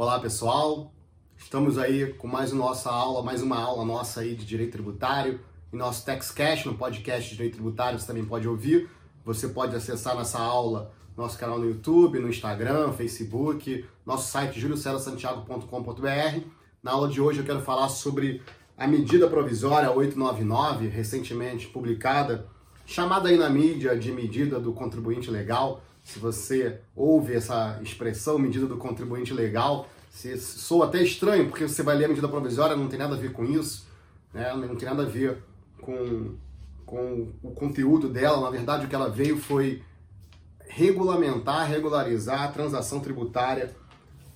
Olá pessoal, estamos aí com mais nossa aula, mais uma aula nossa aí de direito tributário em nosso TextCast, no podcast de direito tributário, você também pode ouvir. Você pode acessar nossa aula, nosso canal no YouTube, no Instagram, Facebook, nosso site juliocelosantiago.com.br. Na aula de hoje eu quero falar sobre a medida provisória 899, recentemente publicada, chamada aí na mídia de medida do contribuinte legal se você ouve essa expressão, medida do contribuinte legal, se soa até estranho, porque você vai ler a medida provisória, não tem nada a ver com isso, né? não tem nada a ver com, com o conteúdo dela. Na verdade, o que ela veio foi regulamentar, regularizar a transação tributária,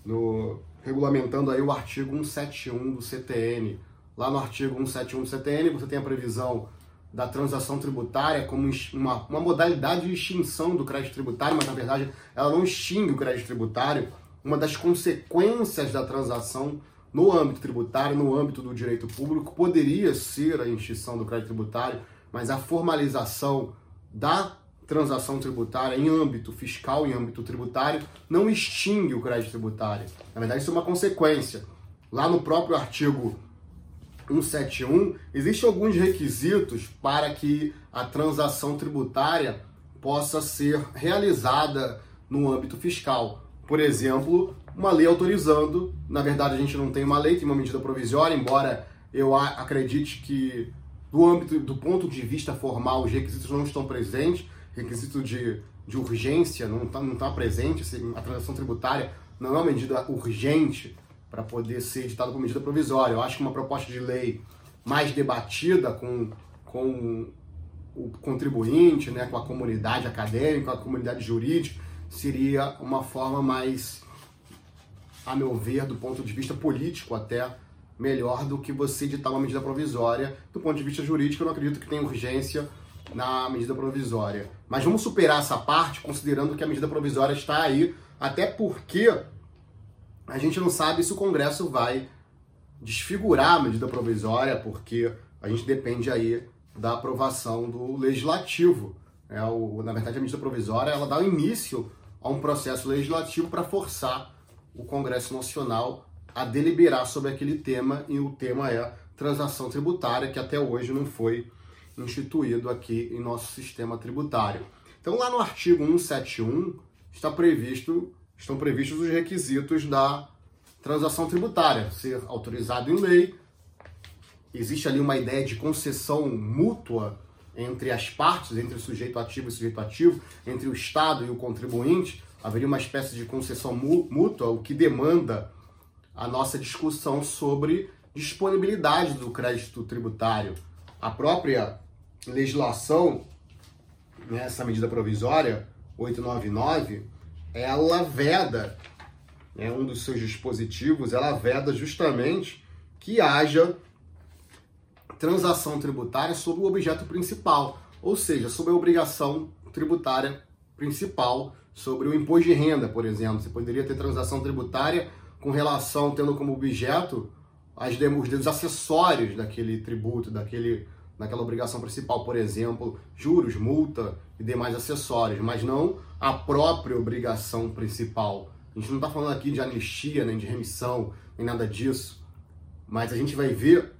no, regulamentando aí o artigo 171 do CTN. Lá no artigo 171 do CTN, você tem a previsão da transação tributária como uma, uma modalidade de extinção do crédito tributário, mas na verdade ela não extingue o crédito tributário. Uma das consequências da transação no âmbito tributário, no âmbito do direito público, poderia ser a extinção do crédito tributário, mas a formalização da transação tributária em âmbito fiscal, em âmbito tributário, não extingue o crédito tributário. Na verdade, isso é uma consequência. Lá no próprio artigo 171, existem alguns requisitos para que a transação tributária possa ser realizada no âmbito fiscal. Por exemplo, uma lei autorizando, na verdade a gente não tem uma lei, tem uma medida provisória, embora eu acredite que do âmbito, do ponto de vista formal, os requisitos não estão presentes, requisito de, de urgência não está não tá presente, assim, a transação tributária não é uma medida urgente, para poder ser editado como medida provisória. Eu acho que uma proposta de lei mais debatida com, com o contribuinte, né, com a comunidade acadêmica, com a comunidade jurídica, seria uma forma mais, a meu ver, do ponto de vista político até, melhor do que você editar uma medida provisória. Do ponto de vista jurídico, eu não acredito que tenha urgência na medida provisória. Mas vamos superar essa parte, considerando que a medida provisória está aí, até porque a gente não sabe se o Congresso vai desfigurar a medida provisória, porque a gente depende aí da aprovação do legislativo. É, o, na verdade, a medida provisória ela dá início a um processo legislativo para forçar o Congresso Nacional a deliberar sobre aquele tema, e o tema é transação tributária, que até hoje não foi instituído aqui em nosso sistema tributário. Então, lá no artigo 171 está previsto estão previstos os requisitos da transação tributária, ser autorizado em lei. Existe ali uma ideia de concessão mútua entre as partes, entre o sujeito ativo e o sujeito ativo, entre o Estado e o contribuinte. Haveria uma espécie de concessão mútua, o que demanda a nossa discussão sobre disponibilidade do crédito tributário. A própria legislação, nessa medida provisória 899, ela veda, né, um dos seus dispositivos, ela veda justamente que haja transação tributária sobre o objeto principal, ou seja, sobre a obrigação tributária principal, sobre o imposto de renda, por exemplo. Você poderia ter transação tributária com relação, tendo como objeto as, os acessórios daquele tributo, daquele, daquela obrigação principal, por exemplo, juros, multa e demais acessórios, mas não a própria obrigação principal. A gente não está falando aqui de anistia, nem de remissão, nem nada disso, mas a gente vai ver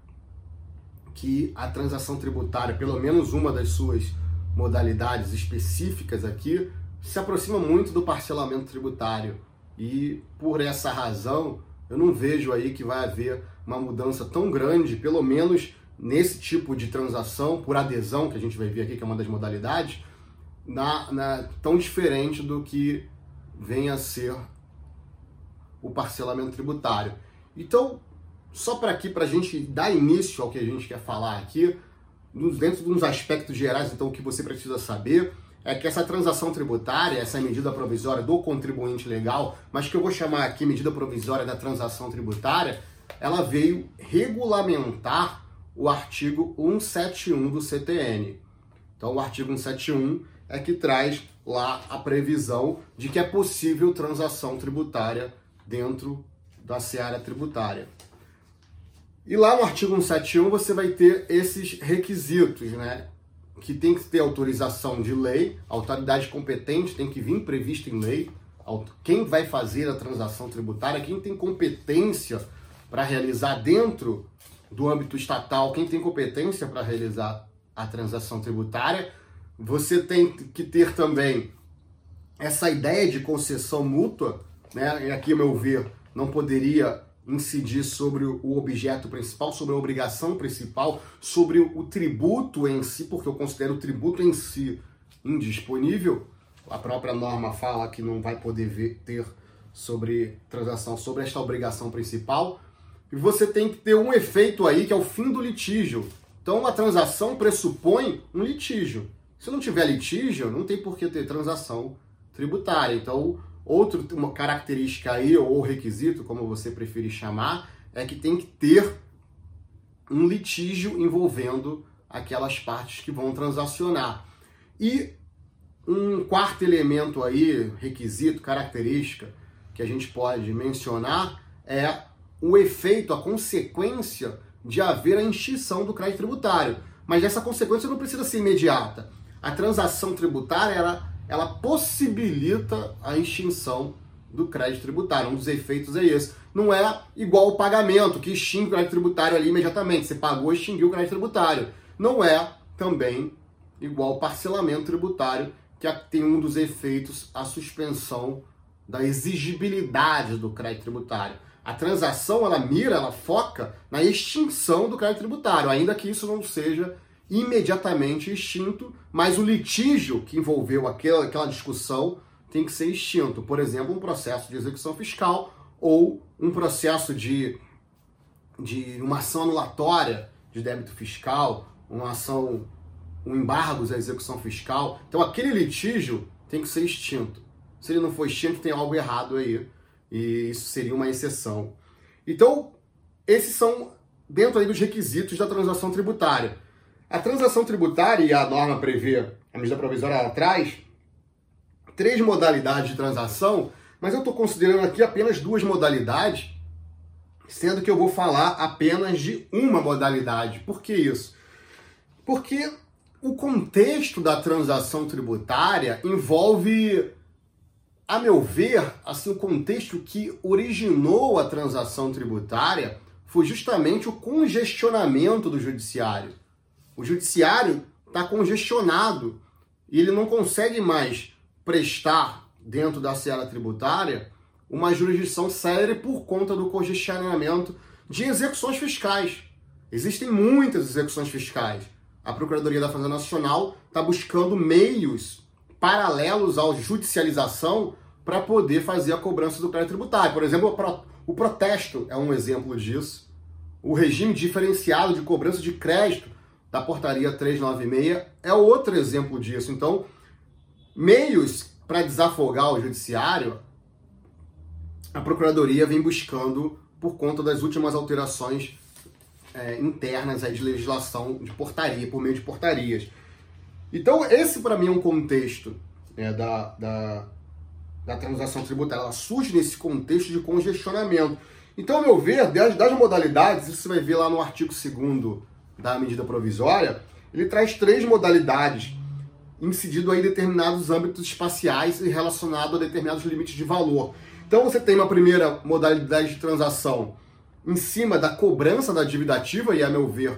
que a transação tributária, pelo menos uma das suas modalidades específicas aqui, se aproxima muito do parcelamento tributário. E por essa razão, eu não vejo aí que vai haver uma mudança tão grande, pelo menos nesse tipo de transação, por adesão, que a gente vai ver aqui, que é uma das modalidades, na, na, tão diferente do que vem a ser o parcelamento tributário. Então, só para aqui, para a gente dar início ao que a gente quer falar aqui, dentro de uns aspectos gerais, então, o que você precisa saber é que essa transação tributária, essa medida provisória do contribuinte legal, mas que eu vou chamar aqui medida provisória da transação tributária, ela veio regulamentar o artigo 171 do CTN. Então, o artigo 171 é que traz lá a previsão de que é possível transação tributária dentro da seara tributária. E lá no artigo 171 você vai ter esses requisitos, né? Que tem que ter autorização de lei, a autoridade competente tem que vir prevista em lei, quem vai fazer a transação tributária, quem tem competência para realizar dentro do âmbito estatal, quem tem competência para realizar a transação tributária, você tem que ter também essa ideia de concessão mútua, né? E aqui, ao meu ver, não poderia incidir sobre o objeto principal, sobre a obrigação principal, sobre o tributo em si, porque eu considero o tributo em si indisponível. A própria norma fala que não vai poder ver, ter sobre transação sobre esta obrigação principal. E você tem que ter um efeito aí que é o fim do litígio. Então a transação pressupõe um litígio. Se não tiver litígio, não tem por que ter transação tributária. Então, outra característica aí, ou requisito, como você preferir chamar, é que tem que ter um litígio envolvendo aquelas partes que vão transacionar. E um quarto elemento aí, requisito, característica, que a gente pode mencionar é o efeito, a consequência de haver a extinção do crédito tributário. Mas essa consequência não precisa ser imediata. A transação tributária, ela, ela possibilita a extinção do crédito tributário. Um dos efeitos é esse. Não é igual o pagamento, que extingue o crédito tributário ali imediatamente. Você pagou, extinguiu o crédito tributário. Não é também igual o parcelamento tributário, que tem um dos efeitos a suspensão da exigibilidade do crédito tributário. A transação, ela mira, ela foca na extinção do crédito tributário, ainda que isso não seja imediatamente extinto, mas o litígio que envolveu aquela, aquela discussão tem que ser extinto. Por exemplo, um processo de execução fiscal ou um processo de, de uma ação anulatória de débito fiscal, uma ação um embargo à execução fiscal. Então aquele litígio tem que ser extinto. Se ele não for extinto, tem algo errado aí. E isso seria uma exceção. Então, esses são dentro aí dos requisitos da transação tributária. A transação tributária, e a norma prevê, a medida provisória atrás, três modalidades de transação, mas eu estou considerando aqui apenas duas modalidades, sendo que eu vou falar apenas de uma modalidade. Por que isso? Porque o contexto da transação tributária envolve, a meu ver, assim, o contexto que originou a transação tributária foi justamente o congestionamento do judiciário. O judiciário está congestionado e ele não consegue mais prestar dentro da seara tributária uma jurisdição séria por conta do congestionamento de execuções fiscais. Existem muitas execuções fiscais a Procuradoria da Fazenda Nacional está buscando meios paralelos à judicialização para poder fazer a cobrança do crédito tributário. Por exemplo, o protesto é um exemplo disso. O regime diferenciado de cobrança de crédito da portaria 396 é outro exemplo disso. Então, meios para desafogar o judiciário, a Procuradoria vem buscando por conta das últimas alterações é, internas aí de legislação de portaria, por meio de portarias. Então, esse para mim é um contexto né, da, da, da transação tributária. Ela surge nesse contexto de congestionamento. Então, ao meu ver, das, das modalidades, isso você vai ver lá no artigo 2 da medida provisória, ele traz três modalidades incidido aí em determinados âmbitos espaciais e relacionado a determinados limites de valor. Então você tem uma primeira modalidade de transação em cima da cobrança da dívida ativa, e a meu ver,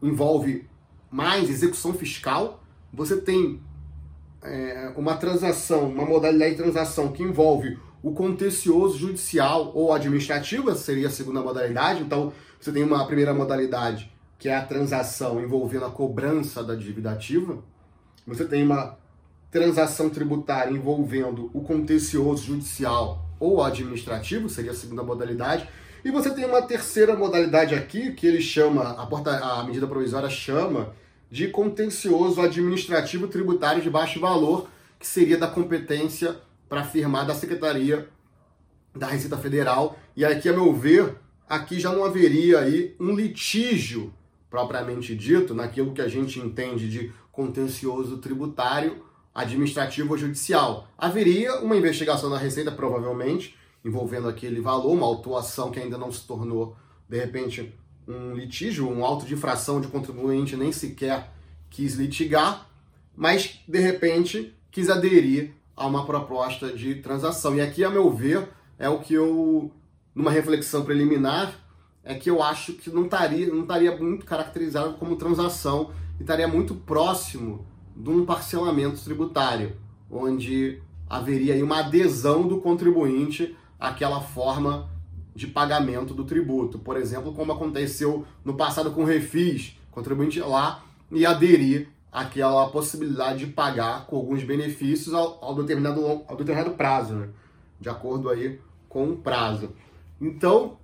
envolve mais execução fiscal. Você tem é, uma transação, uma modalidade de transação que envolve o contencioso judicial ou administrativa, seria a segunda modalidade. Então, você tem uma primeira modalidade, que é a transação envolvendo a cobrança da dívida ativa. Você tem uma transação tributária envolvendo o contencioso judicial ou administrativo, seria a segunda modalidade. E você tem uma terceira modalidade aqui, que ele chama, a, porta, a medida provisória chama de contencioso administrativo tributário de baixo valor, que seria da competência para firmar da Secretaria da Receita Federal. E aqui, a meu ver, aqui já não haveria aí um litígio propriamente dito, naquilo que a gente entende de contencioso tributário, administrativo ou judicial. Haveria uma investigação da Receita, provavelmente, envolvendo aquele valor, uma autuação que ainda não se tornou, de repente, um litígio, um auto de infração de contribuinte nem sequer quis litigar, mas de repente quis aderir a uma proposta de transação. E aqui, a meu ver, é o que eu, numa reflexão preliminar, é que eu acho que não estaria, não estaria muito caracterizado como transação e estaria muito próximo de um parcelamento tributário, onde haveria uma adesão do contribuinte àquela forma de pagamento do tributo. Por exemplo, como aconteceu no passado com o Refis, o contribuinte ia lá e aderir àquela possibilidade de pagar com alguns benefícios ao, ao determinado, ao determinado prazo, né? de acordo aí com o prazo. Então,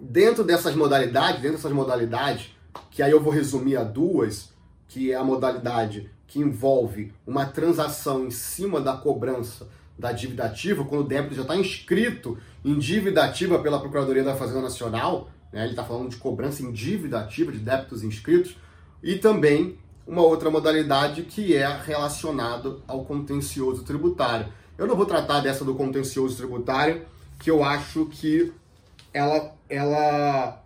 dentro dessas modalidades, dentro dessas modalidades, que aí eu vou resumir a duas, que é a modalidade que envolve uma transação em cima da cobrança da dívida ativa, quando o débito já está inscrito em dívida ativa pela Procuradoria da Fazenda Nacional, né? ele está falando de cobrança em dívida ativa de débitos inscritos, e também uma outra modalidade que é relacionada ao contencioso tributário. Eu não vou tratar dessa do contencioso tributário, que eu acho que ela, ela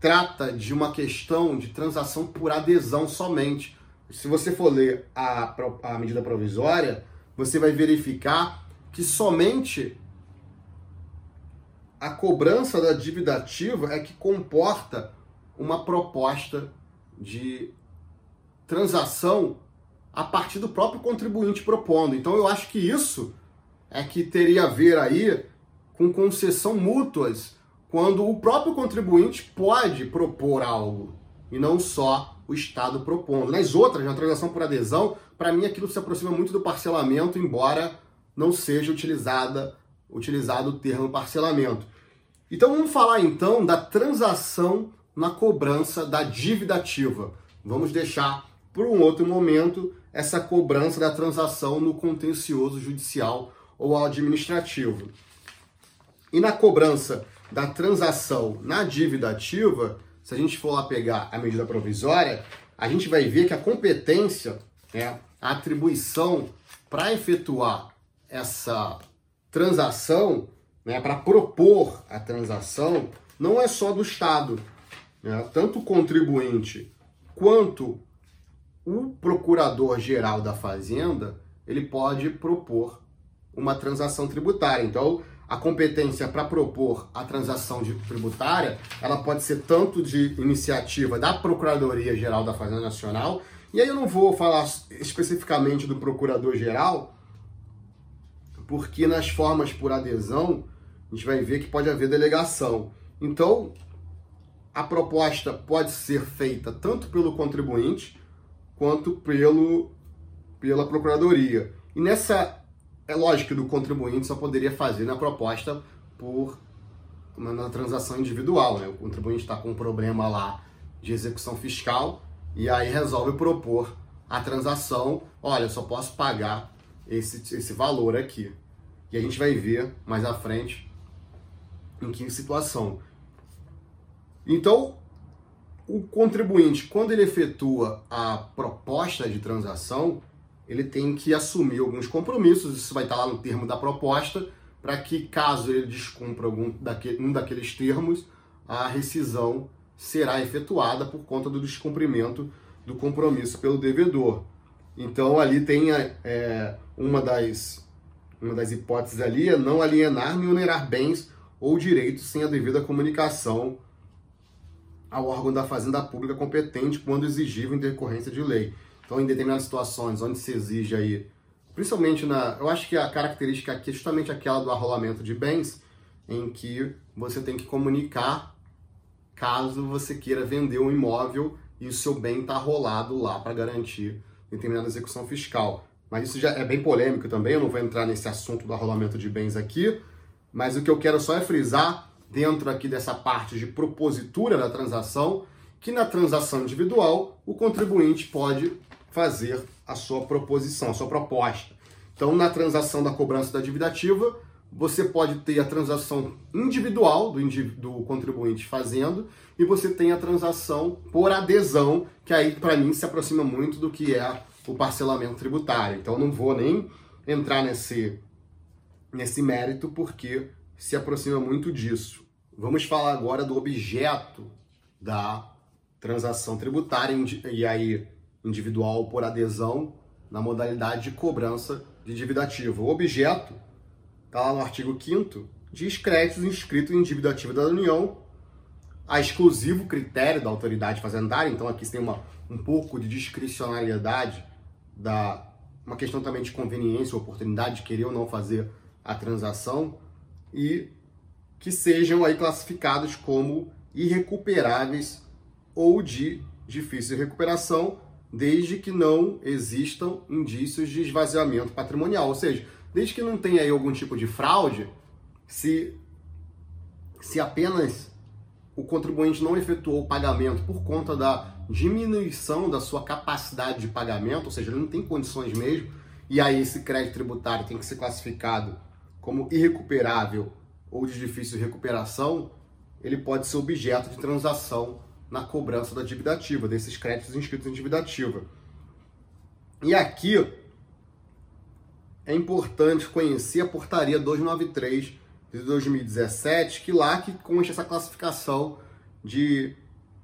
trata de uma questão de transação por adesão somente. Se você for ler a, a medida provisória, você vai verificar que somente a cobrança da dívida ativa é que comporta uma proposta de transação a partir do próprio contribuinte propondo. Então eu acho que isso é que teria a ver aí com concessão mútuas, quando o próprio contribuinte pode propor algo e não só o Estado propondo. Nas outras, na transação por adesão, para mim aquilo se aproxima muito do parcelamento, embora não seja utilizada, utilizado o termo parcelamento. Então vamos falar então da transação na cobrança da dívida ativa. Vamos deixar para um outro momento essa cobrança da transação no contencioso judicial ou administrativo. E na cobrança da transação na dívida ativa, se a gente for lá pegar a medida provisória, a gente vai ver que a competência, né, a atribuição para efetuar essa transação, né, para propor a transação, não é só do Estado. Né? Tanto o contribuinte quanto o procurador-geral da Fazenda, ele pode propor uma transação tributária. Então, a competência para propor a transação de tributária, ela pode ser tanto de iniciativa da Procuradoria-Geral da Fazenda Nacional, e aí eu não vou falar especificamente do Procurador-Geral, porque nas formas por adesão, a gente vai ver que pode haver delegação. Então, a proposta pode ser feita tanto pelo contribuinte quanto pelo, pela procuradoria. E nessa, é lógico que do contribuinte só poderia fazer na proposta por na transação individual. Né? O contribuinte está com um problema lá de execução fiscal e aí resolve propor a transação. Olha, só posso pagar esse, esse valor aqui. E a gente vai ver mais à frente em que situação. Então, o contribuinte, quando ele efetua a proposta de transação, ele tem que assumir alguns compromissos, isso vai estar lá no termo da proposta, para que, caso ele descumpra algum daquele, um daqueles termos, a rescisão será efetuada por conta do descumprimento do compromisso pelo devedor. Então, ali tem é, uma das uma das hipóteses ali é não alienar nem onerar bens ou direitos sem a devida comunicação ao órgão da Fazenda Pública competente quando exigível em decorrência de lei. Então, em determinadas situações onde se exige aí, principalmente na, eu acho que a característica aqui é justamente aquela do arrolamento de bens, em que você tem que comunicar caso você queira vender um imóvel e o seu bem está arrolado lá para garantir determinada execução fiscal. Mas isso já é bem polêmico também, eu não vou entrar nesse assunto do arrolamento de bens aqui, mas o que eu quero só é frisar, dentro aqui dessa parte de propositura da transação, que na transação individual o contribuinte pode fazer a sua proposição, a sua proposta. Então, na transação da cobrança da dívida ativa, você pode ter a transação individual do, do contribuinte fazendo e você tem a transação por adesão, que aí para mim se aproxima muito do que é o parcelamento tributário. Então não vou nem entrar nesse, nesse mérito porque se aproxima muito disso. Vamos falar agora do objeto da transação tributária e aí individual por adesão na modalidade de cobrança de dívida ativa. O objeto, está lá no artigo 5 diz créditos inscritos em dívida ativa da União, a exclusivo critério da autoridade fazendária, então aqui tem uma, um pouco de discricionariedade, da, uma questão também de conveniência, oportunidade de querer ou não fazer a transação, e que sejam aí classificados como irrecuperáveis ou de difícil recuperação, desde que não existam indícios de esvaziamento patrimonial, ou seja, desde que não tenha aí algum tipo de fraude, se, se apenas o contribuinte não efetuou o pagamento por conta da diminuição da sua capacidade de pagamento, ou seja, ele não tem condições mesmo, e aí esse crédito tributário tem que ser classificado como irrecuperável ou de difícil recuperação, ele pode ser objeto de transação na cobrança da dívida ativa, desses créditos inscritos em dívida ativa. E aqui é importante conhecer a portaria 293 de 2017, que lá que consta essa classificação de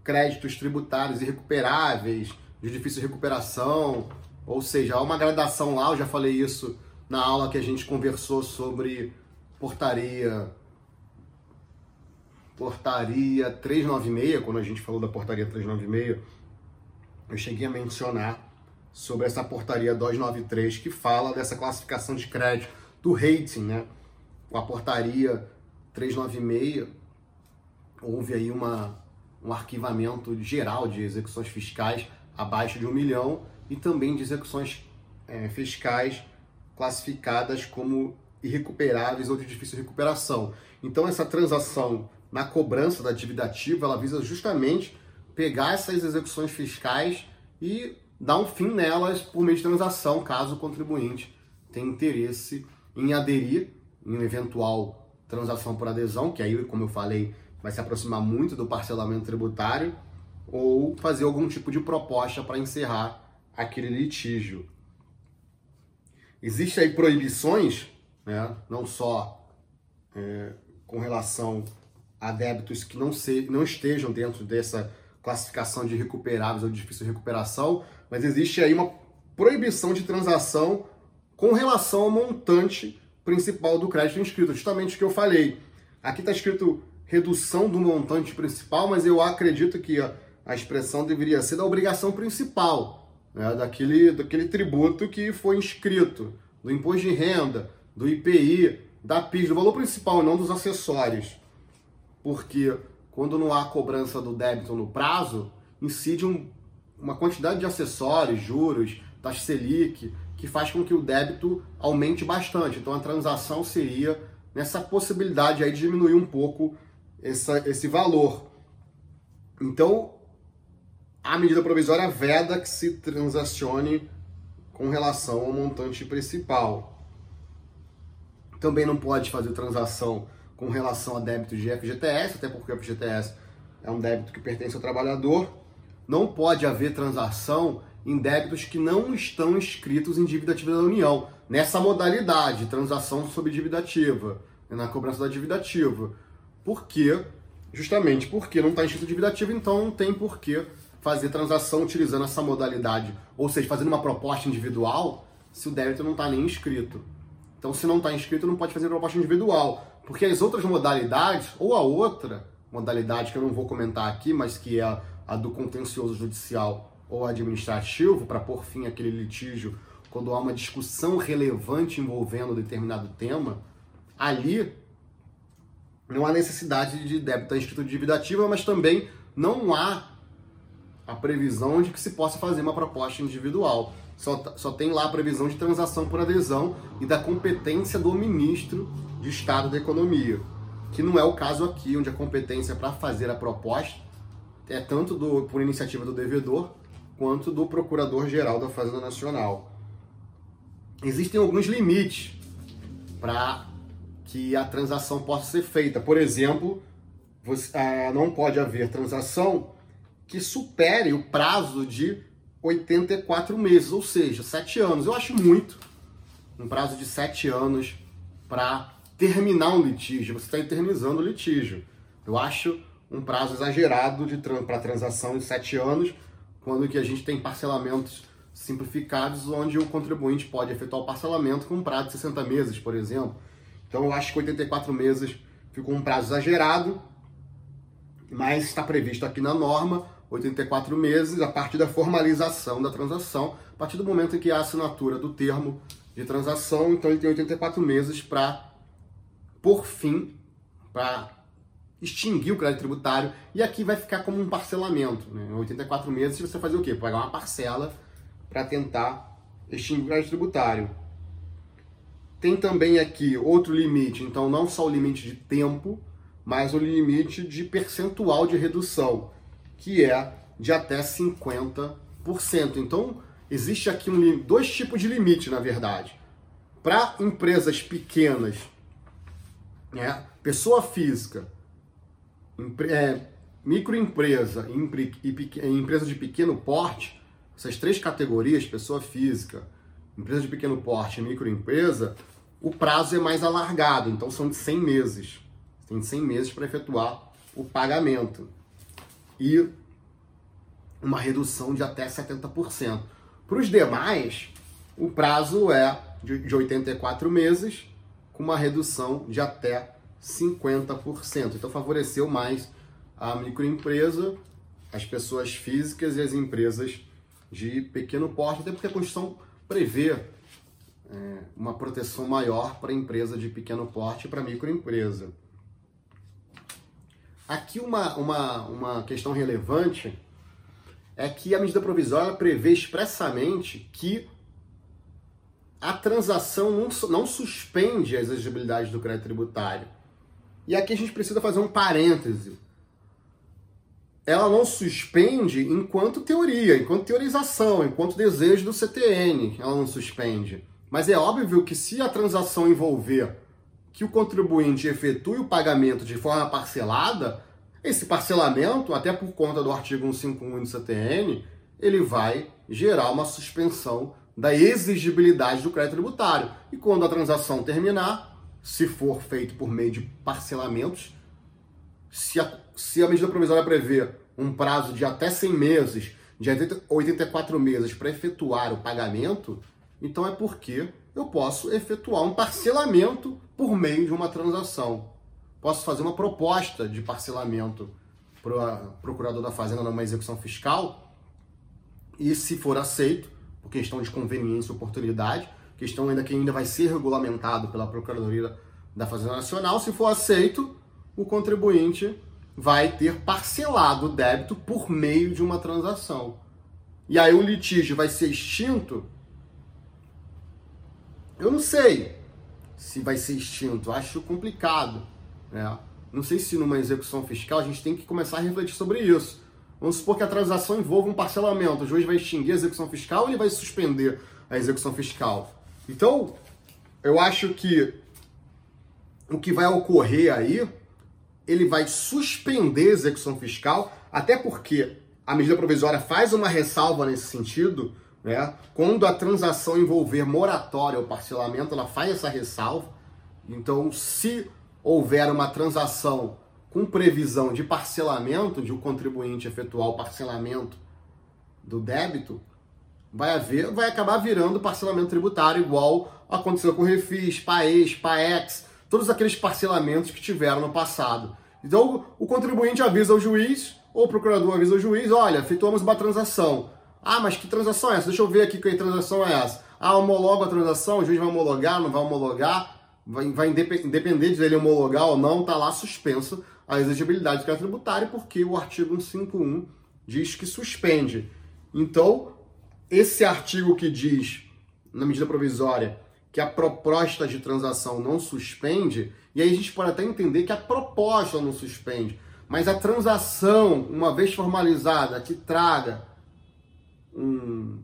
créditos tributários irrecuperáveis, de difícil recuperação, ou seja, há uma gradação lá, eu já falei isso na aula que a gente conversou sobre portaria portaria 396, quando a gente falou da portaria 396, eu cheguei a mencionar sobre essa portaria 293 que fala dessa classificação de crédito do rating, né? com a portaria 396, houve aí uma, um arquivamento geral de execuções fiscais abaixo de um milhão e também de execuções é, fiscais classificadas como irrecuperáveis ou de difícil recuperação. Então essa transação na cobrança da dívida ativa, ela visa justamente pegar essas execuções fiscais e dar um fim nelas por meio de transação, caso o contribuinte tenha interesse em aderir em eventual transação por adesão, que aí, como eu falei, vai se aproximar muito do parcelamento tributário, ou fazer algum tipo de proposta para encerrar aquele litígio. Existem aí proibições, né, não só é, com relação a débitos que não, se, não estejam dentro dessa classificação de recuperáveis ou de difícil recuperação, mas existe aí uma proibição de transação com relação ao montante principal do crédito inscrito, justamente o que eu falei. Aqui está escrito redução do montante principal, mas eu acredito que a, expressão deveria ser da obrigação principal, né, daquele, daquele tributo que foi inscrito, do imposto de renda, do IPI, da PIS, do valor principal, não dos acessórios. Porque quando não há cobrança do débito no prazo, incide um, uma quantidade de acessórios, juros, taxa Selic, que faz com que o débito aumente bastante. Então a transação seria nessa possibilidade aí de diminuir um pouco essa, esse valor. Então a medida provisória veda que se transacione com relação ao montante principal. Também não pode fazer transação com relação a débito de FGTS, até porque o FGTS é um débito que pertence ao trabalhador. Não pode haver transação em débitos que não estão inscritos em dívida ativa da União, nessa modalidade, transação sob dívida ativa, na cobrança da dívida ativa. Por quê? Justamente porque não está inscrito dívida ativa, então não tem por que fazer transação utilizando essa modalidade, ou seja, fazendo uma proposta individual, se o débito não está nem inscrito. Então, se não está inscrito, não pode fazer proposta individual, porque as outras modalidades, ou a outra modalidade que eu não vou comentar aqui, mas que é a do contencioso judicial ou administrativo para pôr fim àquele litígio quando há uma discussão relevante envolvendo determinado tema, ali não há necessidade de débito inscrito de dívida ativa, mas também não há a previsão de que se possa fazer uma proposta individual. Só, só tem lá a previsão de transação por adesão e da competência do ministro de Estado da Economia, que não é o caso aqui, onde a competência para fazer a proposta é tanto do, por iniciativa do devedor quanto do Procurador-Geral da Fazenda Nacional. Existem alguns limites para que a transação possa ser feita. Por exemplo, você, ah, não pode haver transação que supere o prazo de 84 meses, ou seja, 7 anos. Eu acho muito um prazo de 7 anos para terminar um litígio. Você está eternizando o litígio. Eu acho um prazo exagerado para transação de 7 anos quando que a gente tem parcelamentos simplificados, onde o contribuinte pode efetuar o parcelamento com um prazo de 60 meses, por exemplo. Então eu acho que 84 meses ficou um prazo exagerado, mas está previsto aqui na norma 84 meses a partir da formalização da transação, a partir do momento em que há assinatura do termo de transação, então ele tem 84 meses para, por fim, para extinguir o crédito tributário e aqui vai ficar como um parcelamento. Né? Em 84 meses você fazer o quê? Pagar uma parcela para tentar extinguir o crédito tributário. Tem também aqui outro limite, então não só o limite de tempo, mas o limite de percentual de redução, que é de até 50%. Então, existe aqui um, dois tipos de limite, na verdade. Para empresas pequenas, né, pessoa física, é, microempresa e, e empresa de pequeno porte, essas três categorias, pessoa física, empresa de pequeno porte e microempresa, o prazo é mais alargado, então são de 100 meses. Tem 100 meses para efetuar o pagamento. E uma redução de até 70%. Para os demais, o prazo é de 84 meses, com uma redução de até 50%. Então favoreceu mais a microempresa, as pessoas físicas e as empresas de pequeno porte, até porque a Constituição prevê é, uma proteção maior para a empresa de pequeno porte e para a microempresa. Aqui uma, uma, uma questão relevante é que a medida provisória prevê expressamente que a transação não, não suspende a exigibilidade do crédito tributário. E aqui a gente precisa fazer um parêntese. Ela não suspende enquanto teoria, enquanto teorização, enquanto desejo do CTN, ela não suspende. Mas é óbvio que se a transação envolver que o contribuinte efetue o pagamento de forma parcelada, esse parcelamento, até por conta do artigo 151 do CTN, ele vai gerar uma suspensão da exigibilidade do crédito tributário. E quando a transação terminar, se for feito por meio de parcelamentos, se a, se a medida provisória prevê um prazo de até 100 meses, de 84 meses para efetuar o pagamento, então é porque eu posso efetuar um parcelamento por meio de uma transação. Posso fazer uma proposta de parcelamento para o procurador da Fazenda numa execução fiscal e, se for aceito, por questão de conveniência e oportunidade, questão ainda que ainda vai ser regulamentado pela Procuradoria da Fazenda Nacional, se for aceito, o contribuinte vai ter parcelado o débito por meio de uma transação. E aí o litígio vai ser extinto eu não sei se vai ser extinto, acho complicado. Né? Não sei se numa execução fiscal a gente tem que começar a refletir sobre isso. Vamos supor que a transação envolva um parcelamento, o juiz vai extinguir a execução fiscal ou ele vai suspender a execução fiscal? Então, eu acho que o que vai ocorrer aí, ele vai suspender a execução fiscal, até porque a medida provisória faz uma ressalva nesse sentido, né? Quando a transação envolver moratória ou parcelamento, ela faz essa ressalva. Então, se houver uma transação com previsão de parcelamento, de o contribuinte efetuar o parcelamento do débito, vai haver, vai acabar virando parcelamento tributário igual aconteceu com o Refis, PAES, PAEX, todos aqueles parcelamentos que tiveram no passado. Então, o contribuinte avisa o juiz, ou o procurador avisa o juiz, olha, efetuamos uma transação. Ah, mas que transação é essa? Deixa eu ver aqui que transação é essa. Ah, homologa a transação, o juiz vai homologar, não vai homologar, vai, vai independer de ele homologar ou não, está lá suspenso a exigibilidade do crédito tributário, porque o artigo 151 diz que suspende. Então, esse artigo que diz, na medida provisória, que a proposta de transação não suspende, e aí a gente pode até entender que a proposta não suspende, mas a transação, uma vez formalizada, que traga um,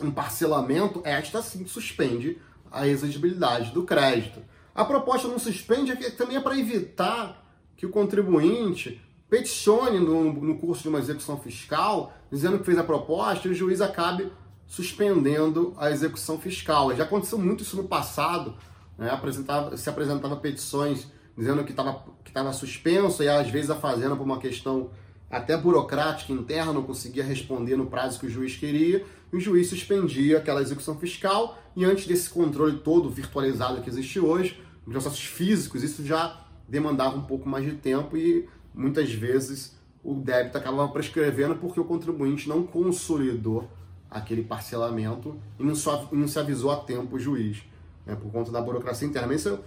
um parcelamento, esta sim suspende a exigibilidade do crédito. A proposta não suspende é também é para evitar que o contribuinte peticione no, no curso de uma execução fiscal, dizendo que fez a proposta e o juiz acabe suspendendo a execução fiscal. Já aconteceu muito isso no passado, né? apresentava, se apresentava petições dizendo que estava que tava suspenso e às vezes a fazenda por uma questão até burocrática interna, não conseguia responder no prazo que o juiz queria, e o juiz suspendia aquela execução fiscal, e antes desse controle todo virtualizado que existe hoje, processos físicos, isso já demandava um pouco mais de tempo e muitas vezes o débito acabava prescrevendo porque o contribuinte não consolidou aquele parcelamento e não, só, não se avisou a tempo o juiz, né, por conta da burocracia interna. Mas isso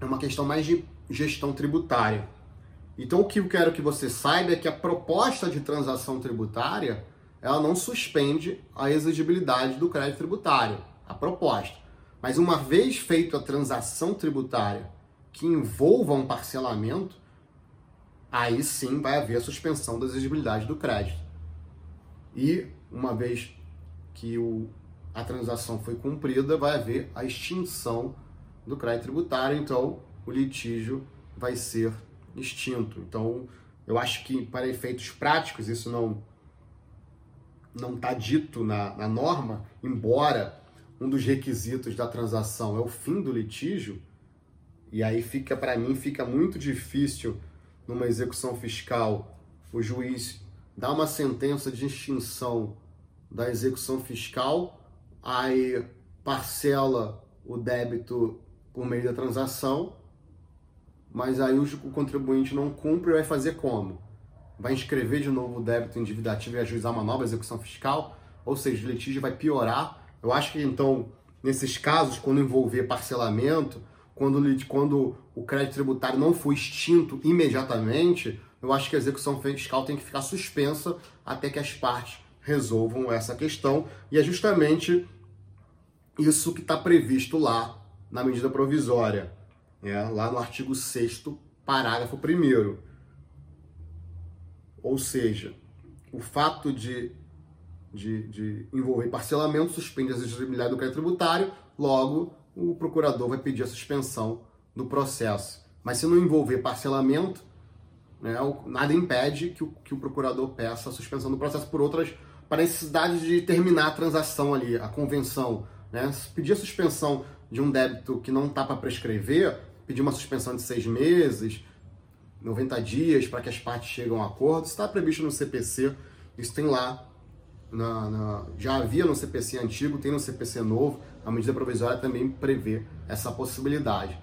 é uma questão mais de gestão tributária. Então, o que eu quero que você saiba é que a proposta de transação tributária ela não suspende a exigibilidade do crédito tributário, a proposta. Mas uma vez feita a transação tributária que envolva um parcelamento, aí sim vai haver a suspensão da exigibilidade do crédito. E uma vez que o, a transação foi cumprida, vai haver a extinção do crédito tributário, então o litígio vai ser extinto. Então, eu acho que para efeitos práticos isso não não está dito na, na norma, embora um dos requisitos da transação é o fim do litígio, e aí fica para mim fica muito difícil numa execução fiscal o juiz dar uma sentença de extinção da execução fiscal, aí parcela o débito por meio da transação, mas aí o contribuinte não cumpre, vai fazer como? Vai inscrever de novo o débito endividativo e ajuizar uma nova execução fiscal, ou seja, o litígio vai piorar. Eu acho que então, nesses casos, quando envolver parcelamento, quando, quando o crédito tributário não for extinto imediatamente, eu acho que a execução fiscal tem que ficar suspensa até que as partes resolvam essa questão. E é justamente isso que está previsto lá na medida provisória, né? lá no artigo 6, parágrafo 1. Ou seja, o fato de, de, de envolver parcelamento suspende a exigibilidade do crédito tributário, logo o procurador vai pedir a suspensão do processo. Mas se não envolver parcelamento, né, nada impede que o, que o procurador peça a suspensão do processo por outras, para necessidade de terminar a transação ali, a convenção. Né? Se pedir a suspensão de um débito que não está para prescrever, pedir uma suspensão de seis meses, 90 dias para que as partes cheguem a um acordo, está previsto no CPC, isso tem lá, na, na, já havia no CPC antigo, tem no CPC novo, a medida provisória também prevê essa possibilidade.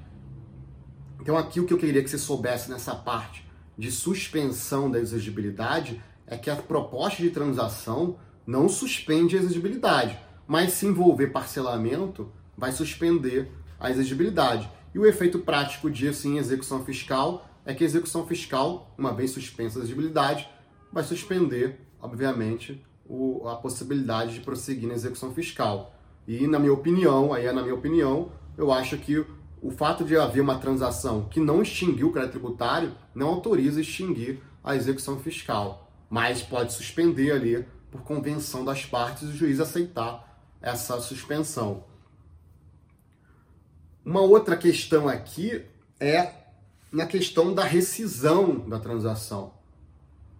Então aqui o que eu queria que você soubesse nessa parte de suspensão da exigibilidade é que a proposta de transação não suspende a exigibilidade, mas se envolver parcelamento, vai suspender a exigibilidade. E o efeito prático disso em execução fiscal é que a execução fiscal, uma vez suspensa a exigibilidade, vai suspender, obviamente, o, a possibilidade de prosseguir na execução fiscal. E na minha opinião, aí é na minha opinião, eu acho que o fato de haver uma transação que não extinguiu o crédito tributário não autoriza extinguir a execução fiscal, mas pode suspender ali por convenção das partes e o juiz aceitar essa suspensão. Uma outra questão aqui é na questão da rescisão da transação.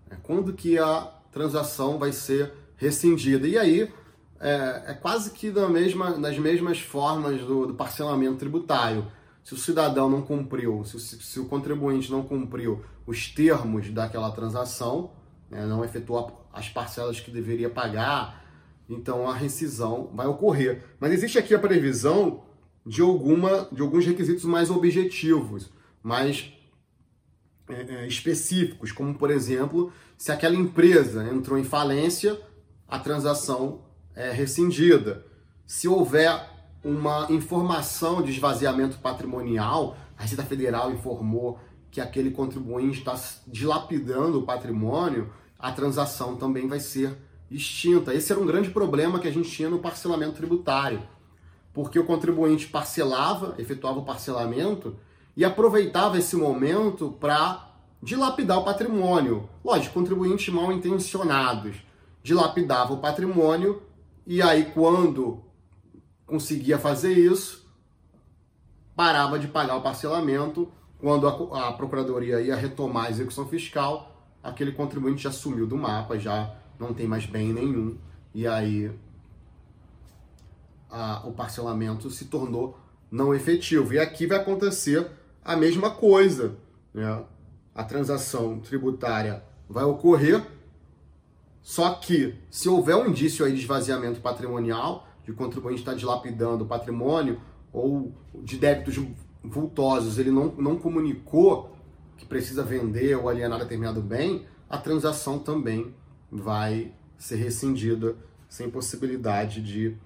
É quando que a transação vai ser rescindida? E aí é, é quase que da mesma, nas mesmas formas do, do, parcelamento tributário. Se o cidadão não cumpriu, se, se, o contribuinte não cumpriu os termos daquela transação, né, não efetuou as parcelas que deveria pagar, então a rescisão vai ocorrer. Mas existe aqui a previsão de, alguma, de alguns requisitos mais objetivos, mais específicos, como por exemplo, se aquela empresa entrou em falência, a transação é, rescindida. Se houver uma informação de esvaziamento patrimonial, a Receita Federal informou que aquele contribuinte está dilapidando o patrimônio, a transação também vai ser extinta. Esse era um grande problema que a gente tinha no parcelamento tributário, porque o contribuinte parcelava, efetuava o parcelamento e aproveitava esse momento para dilapidar o patrimônio. Lógico, contribuintes mal intencionados dilapidavam o patrimônio e aí, quando conseguia fazer isso, parava de pagar o parcelamento. Quando a, a procuradoria ia retomar a execução fiscal, aquele contribuinte já sumiu do mapa, já não tem mais bem nenhum. E aí a, o parcelamento se tornou não efetivo. E aqui vai acontecer a mesma coisa. Né? A transação tributária vai ocorrer. Só que, se houver um indício aí de esvaziamento patrimonial, de contribuinte estar dilapidando o patrimônio, ou de débitos vultosos, ele não, não comunicou que precisa vender ou alienar determinado bem, a transação também vai ser rescindida sem possibilidade de,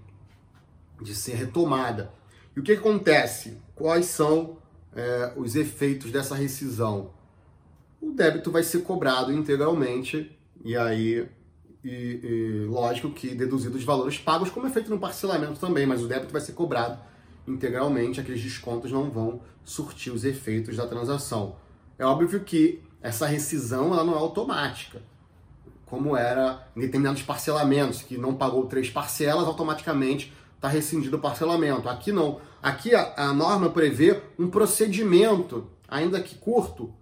de ser retomada. E o que acontece? Quais são é, os efeitos dessa rescisão? O débito vai ser cobrado integralmente e aí, e, e, lógico que deduzido os valores pagos, como é feito no parcelamento também, mas o débito vai ser cobrado integralmente, aqueles descontos não vão surtir os efeitos da transação. É óbvio que essa rescisão ela não é automática, como era em determinados parcelamentos, que não pagou três parcelas, automaticamente está rescindido o parcelamento. Aqui não. Aqui a, a norma prevê um procedimento, ainda que curto,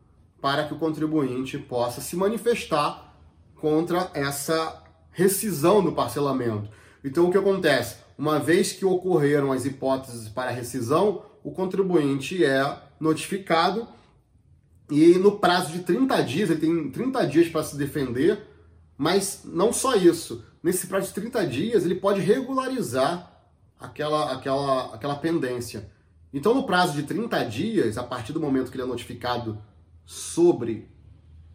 para que o contribuinte possa se manifestar contra essa rescisão do parcelamento. Então o que acontece? Uma vez que ocorreram as hipóteses para rescisão, o contribuinte é notificado e no prazo de 30 dias, ele tem 30 dias para se defender, mas não só isso. Nesse prazo de 30 dias, ele pode regularizar aquela, aquela, aquela pendência. Então, no prazo de 30 dias, a partir do momento que ele é notificado sobre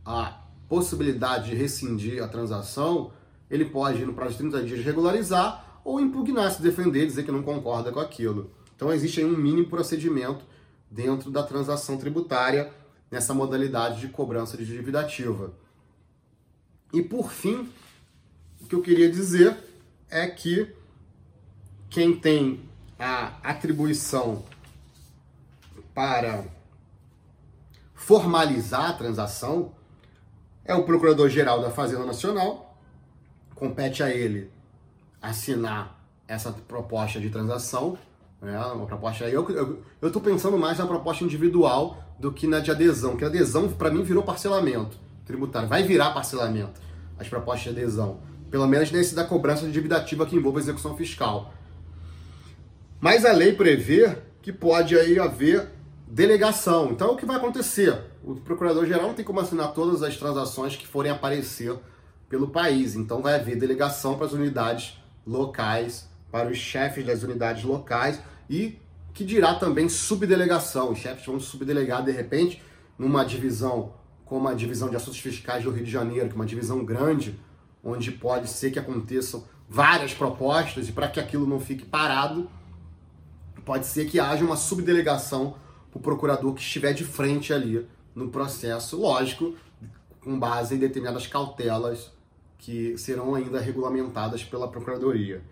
a possibilidade de rescindir a transação, ele pode, no prazo de 30 dias, regularizar ou impugnar, se defender, dizer que não concorda com aquilo. Então, existe aí um mínimo procedimento dentro da transação tributária nessa modalidade de cobrança de dívida ativa. E por fim, o que eu queria dizer é que quem tem a atribuição para formalizar a transação é o Procurador-Geral da Fazenda Nacional. Compete a ele assinar essa proposta de transação. Né? Uma proposta aí. Eu estou pensando mais na proposta individual do que na de adesão, que adesão, para mim, virou parcelamento tributário. Vai virar parcelamento as propostas de adesão. Pelo menos nesse da cobrança de dívida ativa que envolve execução fiscal. Mas a lei prevê que pode aí haver delegação. Então, o que vai acontecer? O procurador-geral não tem como assinar todas as transações que forem aparecer pelo país. Então, vai haver delegação para as unidades locais, para os chefes das unidades locais e que dirá também subdelegação. Os chefes vão subdelegar, de repente, numa divisão como a divisão de assuntos fiscais do Rio de Janeiro, que é uma divisão grande, onde pode ser que aconteçam várias propostas e para que aquilo não fique parado, pode ser que haja uma subdelegação para o procurador que estiver de frente ali no processo, lógico, com base em determinadas cautelas que serão ainda regulamentadas pela Procuradoria.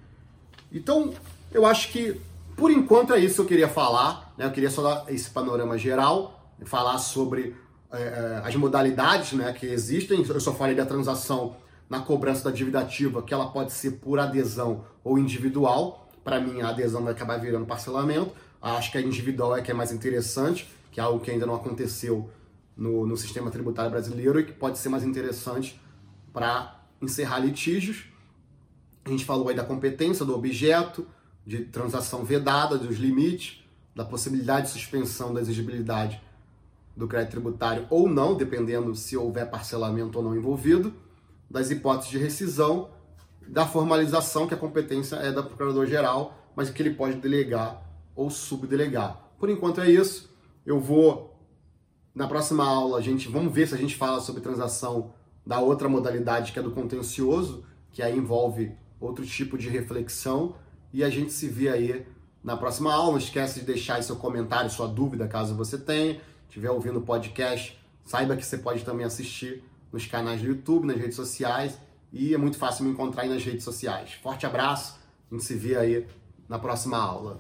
Então, eu acho que, por enquanto, é isso que eu queria falar. Né? Eu queria só dar esse panorama geral, falar sobre é, as modalidades né, que existem. Eu só falei da transação na cobrança da dívida ativa, que ela pode ser por adesão ou individual. Para mim, a adesão vai acabar virando parcelamento. Acho que a individual é que é mais interessante, que é algo que ainda não aconteceu no, no sistema tributário brasileiro e que pode ser mais interessante para encerrar litígios. A gente falou aí da competência do objeto, de transação vedada, dos limites, da possibilidade de suspensão da exigibilidade do crédito tributário ou não, dependendo se houver parcelamento ou não envolvido, das hipóteses de rescisão da formalização, que a competência é da Procurador-Geral, mas que ele pode delegar ou subdelegar. Por enquanto é isso. Eu vou, na próxima aula, a gente vamos ver se a gente fala sobre transação da outra modalidade, que é do contencioso, que aí envolve outro tipo de reflexão. E a gente se vê aí na próxima aula. Não esquece de deixar seu comentário, sua dúvida, caso você tenha. Estiver ouvindo o podcast, saiba que você pode também assistir nos canais do YouTube, nas redes sociais e é muito fácil me encontrar aí nas redes sociais. Forte abraço, a gente se vê aí na próxima aula.